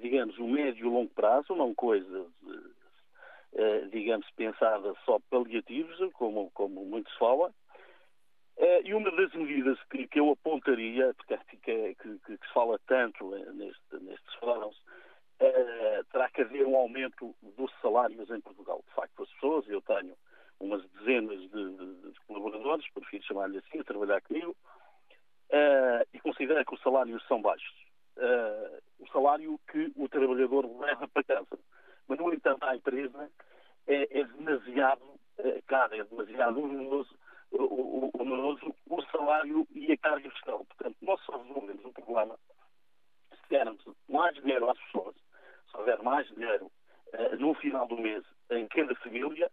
digamos, o médio e longo prazo, não coisas digamos, pensadas só paliativos, como, como muito se fala, e uma das medidas que, que eu apontaria, porque que, que, que, que, se fala tanto neste, nestes fóruns, uh, terá que haver um aumento dos salários em Portugal. De facto, as pessoas, eu tenho umas dezenas de, de, de colaboradores, prefiro chamar-lhe assim, a trabalhar comigo, uh, e considero que os salários são baixos. o salário que o trabalhador leva para casa. Mas, no entanto, a empresa é, é demasiado caro, é demasiado oneroso o, oneroso o salário e a carga fiscal. Portanto, nós só resolvemos o problema se dermos mais dinheiro às pessoas, houver mais dinheiro uh, no final do mês em cada família,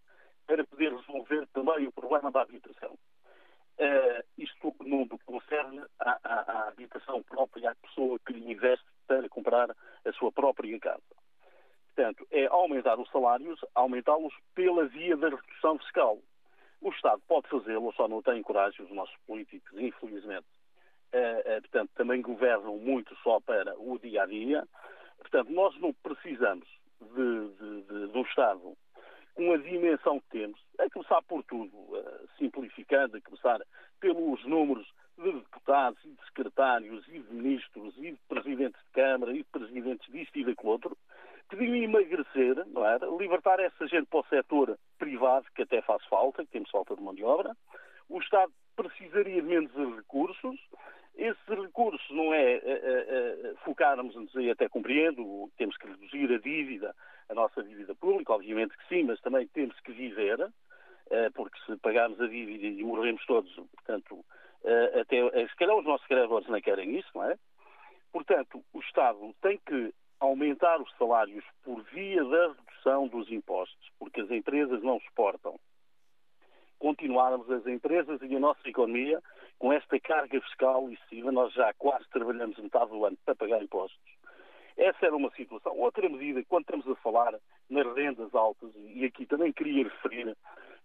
para poder resolver também o problema da habitação. Uh, isto no que concerne à, à, habitação própria, à pessoa que investe para comprar a sua própria casa. Portanto, é aumentar os salários, aumentá-los pela via da redução fiscal. O Estado pode fazê-lo, só não tem coragem, os nossos políticos, infelizmente. Uh, uh, portanto, também governam muito só para o dia a dia. Portanto, nós não precisamos de, de, de, do Estado com a dimensão que temos, a começar por tudo, uh, simplificando, a começar pelos números de deputados e de secretários e de ministros e de presidentes de Câmara e de presidentes disto e daquele outro, pediu emagrecer, não era? Libertar essa gente para o setor privado, que até faz falta, que temos falta de mão de obra. O Estado precisaria de menos recursos. Esses recursos não é, é, é focarmos, e até compreendo, temos que reduzir a dívida, a nossa dívida pública, obviamente que sim, mas também temos que viver, porque se pagarmos a dívida e morremos todos, portanto, até, se calhar os nossos credores não querem isso, não é? Portanto, o Estado tem que aumentar os salários por via da redução dos impostos, porque as empresas não suportam. Continuarmos as empresas e a nossa economia com esta carga fiscal excessiva, nós já quase trabalhamos metade do ano para pagar impostos. Essa era uma situação. Outra medida, quando estamos a falar nas rendas altas, e aqui também queria referir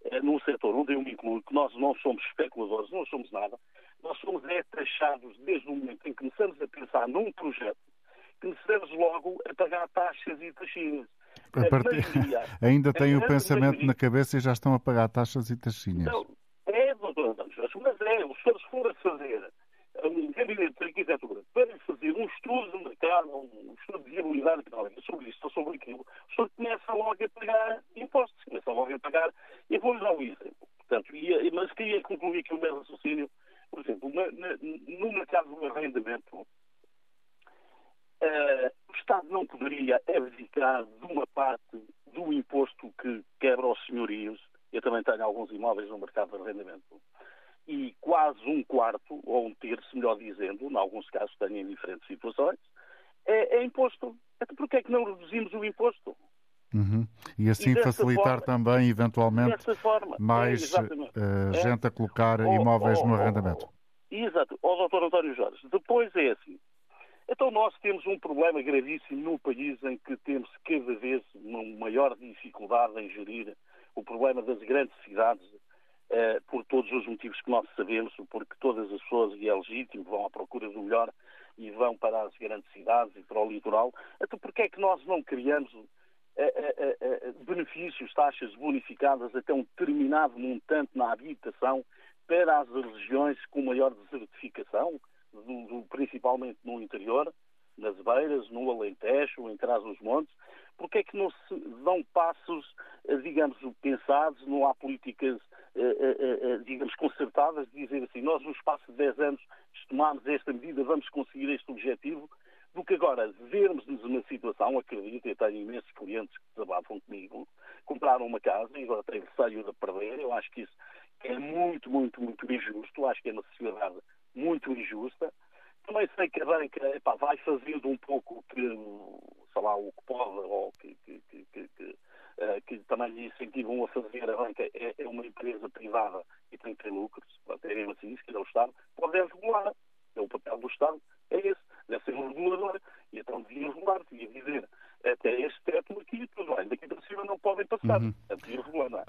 eh, num setor onde eu me incluo, que nós não somos especuladores, não somos nada, nós somos é taxados desde o momento em que começamos a pensar num projeto começamos logo a pagar taxas e taxinhas. Partir... Ainda têm o pensamento maioria... na cabeça e já estão a pagar taxas e taxinhas. Então, é, doutor mas é, o senhor se for a fazer um gabinete de arquitetura para fazer um estudo de mercado, um estudo de viabilidade económica sobre isto ou sobre aquilo, o senhor começa logo a pagar impostos, começa logo a pagar, e vou-lhe dar um exemplo. Portanto, ia, mas queria concluir aqui o meu raciocínio, por exemplo, na, na, no mercado do arrendamento, Uh, o Estado não poderia abdicar de uma parte do imposto que quebra os senhorios. Eu também tenho alguns imóveis no mercado de arrendamento. E quase um quarto, ou um terço, melhor dizendo, em alguns casos tenho em diferentes situações, é, é imposto. Então porquê é que não reduzimos o imposto? Uhum. E assim e facilitar forma, também, eventualmente, forma, mais é, uh, gente a colocar oh, imóveis oh, no arrendamento. Oh, exato. Ó, oh, doutor António Jorge, depois é assim, então nós temos um problema gravíssimo no país em que temos cada vez uma maior dificuldade em gerir o problema das grandes cidades, eh, por todos os motivos que nós sabemos, porque todas as pessoas, e é legítimo, vão à procura do melhor e vão para as grandes cidades e para o litoral. Então porquê é que nós não criamos eh, eh, eh benefícios, taxas bonificadas até um determinado montante na habitação para as regiões com maior desertificação? Do, do, principalmente no interior, nas beiras, no Alentejo, em Trás-os-Montes, porque é que não se dão passos, eh, digamos, pensados, não há políticas, eh, eh, digamos, concertadas de dizer assim, nós no espaço de 10 anos tomámos esta medida, vamos conseguir este objetivo, do que agora vermos-nos numa situação, acredito, eu tenho imensos clientes que desabafam comigo, compraram uma casa e agora têm receio de perder, eu acho que isso é muito, muito, muito injusto, acho que é uma sociedade muito injusta. Também sei que a banca epá, vai fazendo um pouco que, sei lá, o que pode ou que, que, que, que, uh, que também lhe incentivam a fazer. A banca é, é, uma empresa privada e tem que ter lucros. Até mesmo assim, se quiser o Estado, pode regular. É o papel do Estado, é esse. Deve ser um regulador. E então devia regular, devia dizer até este teto aqui, tudo bem, daqui para cima não podem passar. Uhum. É?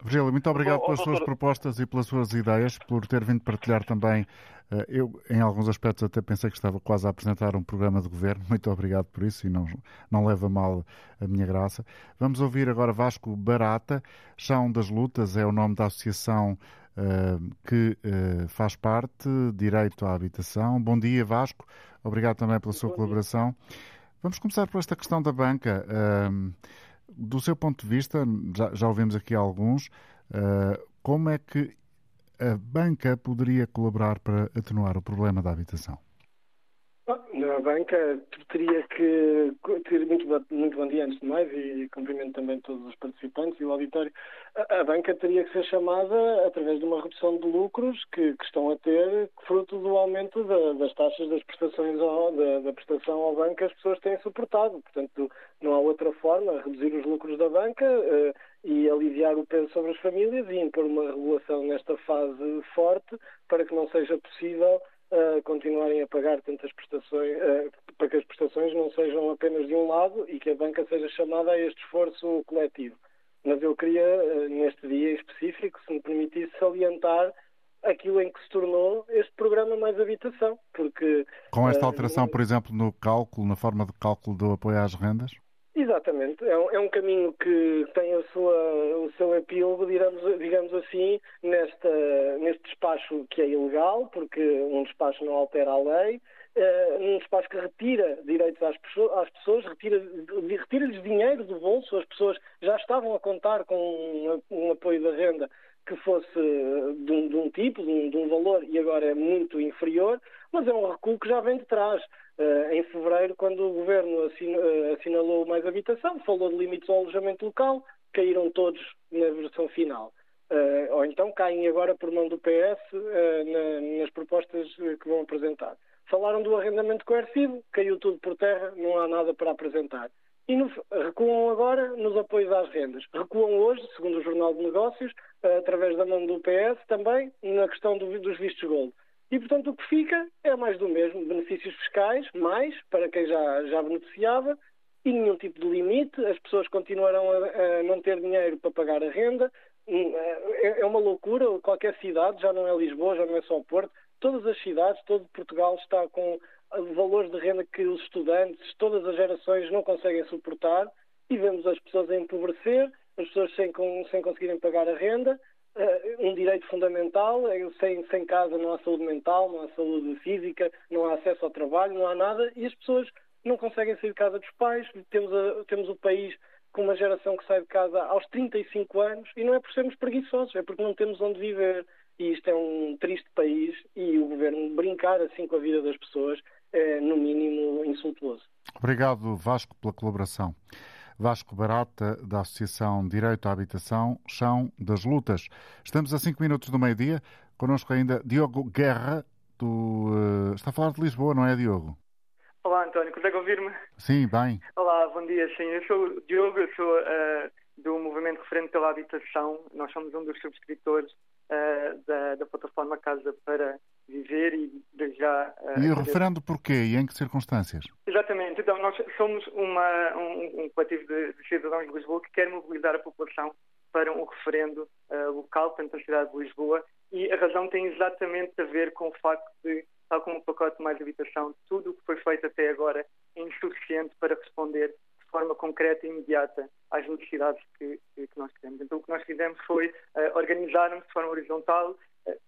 Virgílio, muito obrigado pelas suas propostas e pelas suas ideias, por ter vindo partilhar também. Eh, eu, em alguns aspectos, até pensei que estava quase a apresentar um programa de governo. Muito obrigado por isso e não, não leva mal a minha graça. Vamos ouvir agora Vasco Barata. Chão das Lutas é o nome da associação uh, que uh, faz parte, Direito à Habitação. Bom dia, Vasco. Obrigado também pela sua colaboração. Dia. Vamos começar por esta questão da banca. Uh, do seu ponto de vista, já, já ouvimos aqui alguns, uh, como é que a banca poderia colaborar para atenuar o problema da habitação? A banca teria que ter muito, muito bom dia antes de mais e cumprimento também todos os participantes e o auditório. A, a banca teria que ser chamada através de uma redução de lucros que, que estão a ter fruto do aumento da, das taxas das prestações ao, da, da, prestação ao banco que as pessoas têm suportado. Portanto, não há outra forma reduzir os lucros da banca uh, e aliviar o peso sobre as famílias e impor uma regulação nesta fase forte para que não seja possível uh, continuarem a pagar tantas prestações, uh, para que as prestações não sejam apenas de um lado e que a banca seja chamada a este esforço coletivo. Mas eu queria, uh, neste dia em específico, se me permitisse salientar aquilo em que se tornou este programa Mais Habitação, porque... Com esta alteração, por exemplo, no cálculo, na forma de cálculo do apoio às rendas? Exatamente, é um, é um, caminho que tem a sua, o seu epílogo, digamos, digamos assim, nesta, neste despacho que é ilegal, porque um despacho não altera a lei, uh, um despacho que retira direitos às, às pessoas, retira-lhes retira dinheiro do bolso, as pessoas já estavam a contar com um, um apoio da renda que fosse de um, de um tipo, de um, de um, valor, e agora é muito inferior, mas é um recuo que já vem de trás. Uh, em fevereiro, quando o governo uh, assinalou mais habitação, falou de limites ao alojamento local, caíram todos na versão final. Uh, ou então caem agora por mão do PS na, nas propostas que vão apresentar. Falaram do arrendamento coercivo, caiu tudo por terra, não há nada para apresentar. E no, recuam agora nos apoios às rendas. Recuam hoje, segundo o Jornal de Negócios, através da mão do PS, também na questão do, dos vistos gold. E, portanto, o que fica é mais do mesmo. Benefícios fiscais, mais, para quem já, já beneficiava, e nenhum tipo de limite. As pessoas continuarão a, a não ter dinheiro para pagar a renda. Hum, é, é uma loucura. Qualquer cidade, já não é Lisboa, já não é só Porto, todas as cidades, todo Portugal está com valores de renda que os estudantes, todas as gerações não conseguem suportar e vemos as pessoas a empobrecer, as pessoas sem, sem conseguirem pagar a renda um direito fundamental. Sem, sem casa não há saúde mental, não há saúde física, não há acesso ao trabalho, não há nada e as pessoas não conseguem sair de casa dos pais. Temos, a, temos o país com uma geração que sai de casa aos 35 anos e não é por sermos preguiçosos, é porque não temos onde viver. E isto é um triste país e o governo brincar assim com a vida das pessoas é, no mínimo, insultuoso. Obrigado, Vasco, pela colaboração. Vasco Barata, da Associação Direito à Habitação, Chão das Lutas. Estamos a cinco minutos do meio-dia. Connosco ainda Diogo Guerra, do, uh, está a falar de Lisboa, não é, Diogo? Olá, António, consegue ouvir-me? Sim, bem. Olá, bom dia, sim. Eu sou o Diogo, eu sou uh, do Movimento Referente pela Habitação. Nós somos um dos subscritores uh, da, da plataforma Casa para viver e desde já. Uh, e o referendo porquê e em que circunstâncias? Exatamente. Então, nós somos uma, um, um coletivo de, de, cidadãos de Lisboa que quer mobilizar a população para um referendo uh, local, tanto na cidade de Lisboa, e a razão tem exatamente a ver com o facto de, tal como o pacote mais habitação, tudo o que foi feito até agora é insuficiente para responder de forma concreta e imediata às necessidades que, que nós temos. Então, o que nós fizemos foi uh, organizar-nos de forma horizontal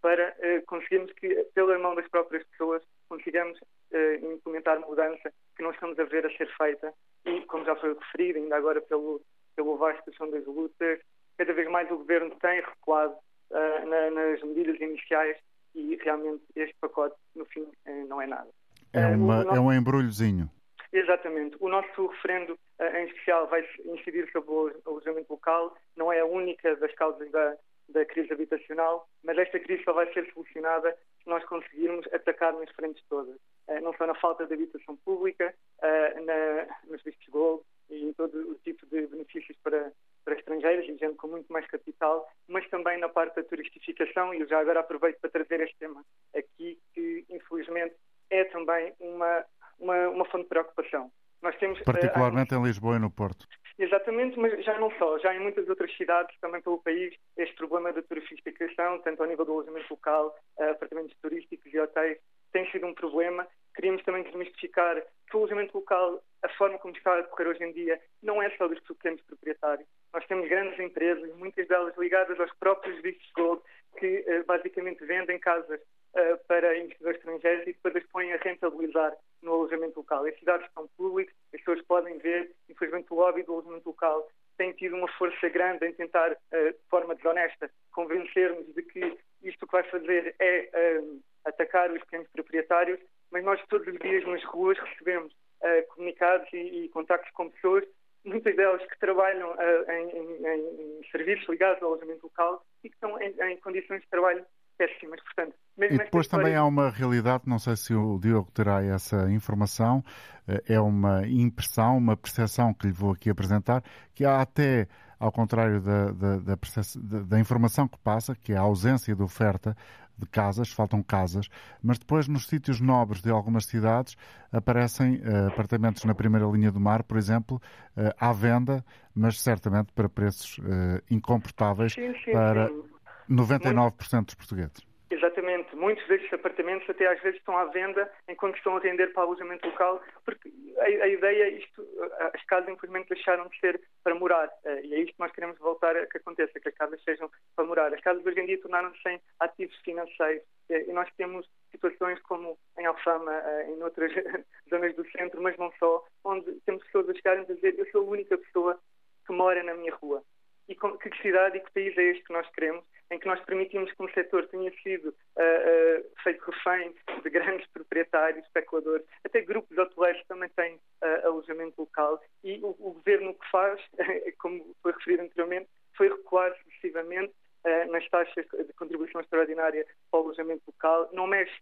para uh, conseguirmos que, pela mão das próprias pessoas, consigamos uh, implementar mudança que nós estamos a ver a ser feita e, como já foi referido, ainda agora pelo, pelo vasto som das lutas, cada vez mais o Governo tem recuado uh, na, nas medidas iniciais e realmente este pacote, no fim, não é nada. É, uma, nosso... é um embrulhozinho. Exatamente. O nosso referendo, em especial, vai incidir sobre o alojamento local. Não é a única das causas da, da crise habitacional, mas esta crise só vai ser solucionada se nós conseguirmos atacar nas frentes todas. Uh, não só na falta de habitação pública, uh, na, nos vistos gold e em todo o tipo de benefícios para, para estrangeiros e gente com muito mais capital, mas também na parte da turistificação, e eu já agora aproveito para trazer este tema aqui, que infelizmente é também uma, uma, uma fonte de preocupação. Nós temos Particularmente em Lisboa e no Porto. Exatamente, mas já não só, já em muitas outras cidades também pelo país, este problema da turistificação, tanto ao nível do alojamento local, apartamentos turísticos e hotéis, tem sido um problema. Queríamos também desmistificar que o alojamento local, a forma como está a decorrer hoje em dia, não é só dos pequenos proprietários. Nós temos grandes empresas, muitas delas ligadas aos próprios vistos gold, que basicamente vendem casas para investidores estrangeiros e depois as põem a rentabilizar no alojamento local. Esses dados são públicos, as pessoas podem ver. Infelizmente, o lobby do alojamento local tem tido uma força grande em tentar, de forma desonesta, convencer-nos de que isto que vai fazer é atacar os pequenos proprietários, mas nós todos os dias nas ruas recebemos comunicados e, e contactos com pessoas muitas delas que trabalham em, em, em, serviços ligados ao alojamento local e que estão em, em condições de trabalho péssimas. Portanto, e depois também há uma realidade, não sei se o Diogo terá essa informação, é uma impressão, uma percepção que lhe vou aqui apresentar, que há até, ao contrário da, da, da, da informação que passa, que é a ausência de oferta de casas, faltam casas, mas depois nos sítios nobres de algumas cidades aparecem uh, apartamentos na primeira linha do mar, por exemplo, uh, à venda, mas certamente para preços uh, incomportáveis sim, sim, para sim. 99% dos portugueses. Exatamente. Muitos destes apartamentos até às vezes estão à venda enquanto estão a render para alojamento local, porque a, a ideia, isto, as casas infelizmente deixaram de ser para morar. E é isto que nós queremos voltar a que aconteça, que as casas sejam para morar. As casas hoje em dia tornaram-se ativos financeiros. E nós temos situações como em Alfama, em outras zonas do centro, mas não só, onde temos pessoas a chegarem a dizer eu sou a única pessoa que mora na minha rua. E que cidade e que país é este que nós queremos? em que nós permitimos que um setor tenha sido uh, uh, feito refém de grandes proprietários, especuladores, até grupos hoteleiros também têm uh, alojamento local e o, o, governo o que faz, como foi referido anteriormente, foi recuar sucessivamente nas taxas de contribuição extraordinária para o alojamento local, não mexe,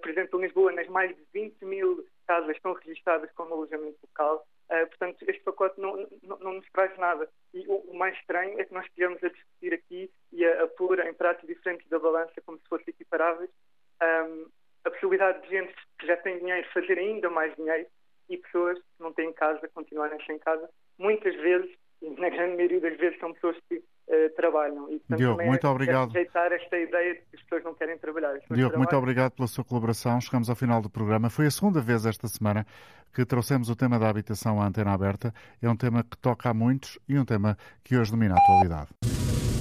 por exemplo, em Lisboa, nas mais de 20 mil casas estão registradas como alojamento local, Uh, portanto, este pacote não, não, não, nos traz nada. E o, o, mais estranho é que nós estivemos a discutir aqui e a, a pôr em pratos diferentes da balança como se fossem equiparáveis um, a possibilidade de gente que já tem dinheiro fazer ainda mais dinheiro e pessoas que não têm casa continuarem sem casa. Muitas vezes, e na grande maioria das vezes, são pessoas que uh, trabalham. E, portanto, Diogo, muito é, obrigado. rejeitar esta ideia de que as pessoas não querem trabalhar. Diogo, trabalham. muito obrigado pela sua colaboração. Chegamos ao final do programa. Foi a segunda vez esta semana que trouxemos o tema da habitação à antena aberta. É um tema que toca a muitos e um tema que hoje domina a atualidade.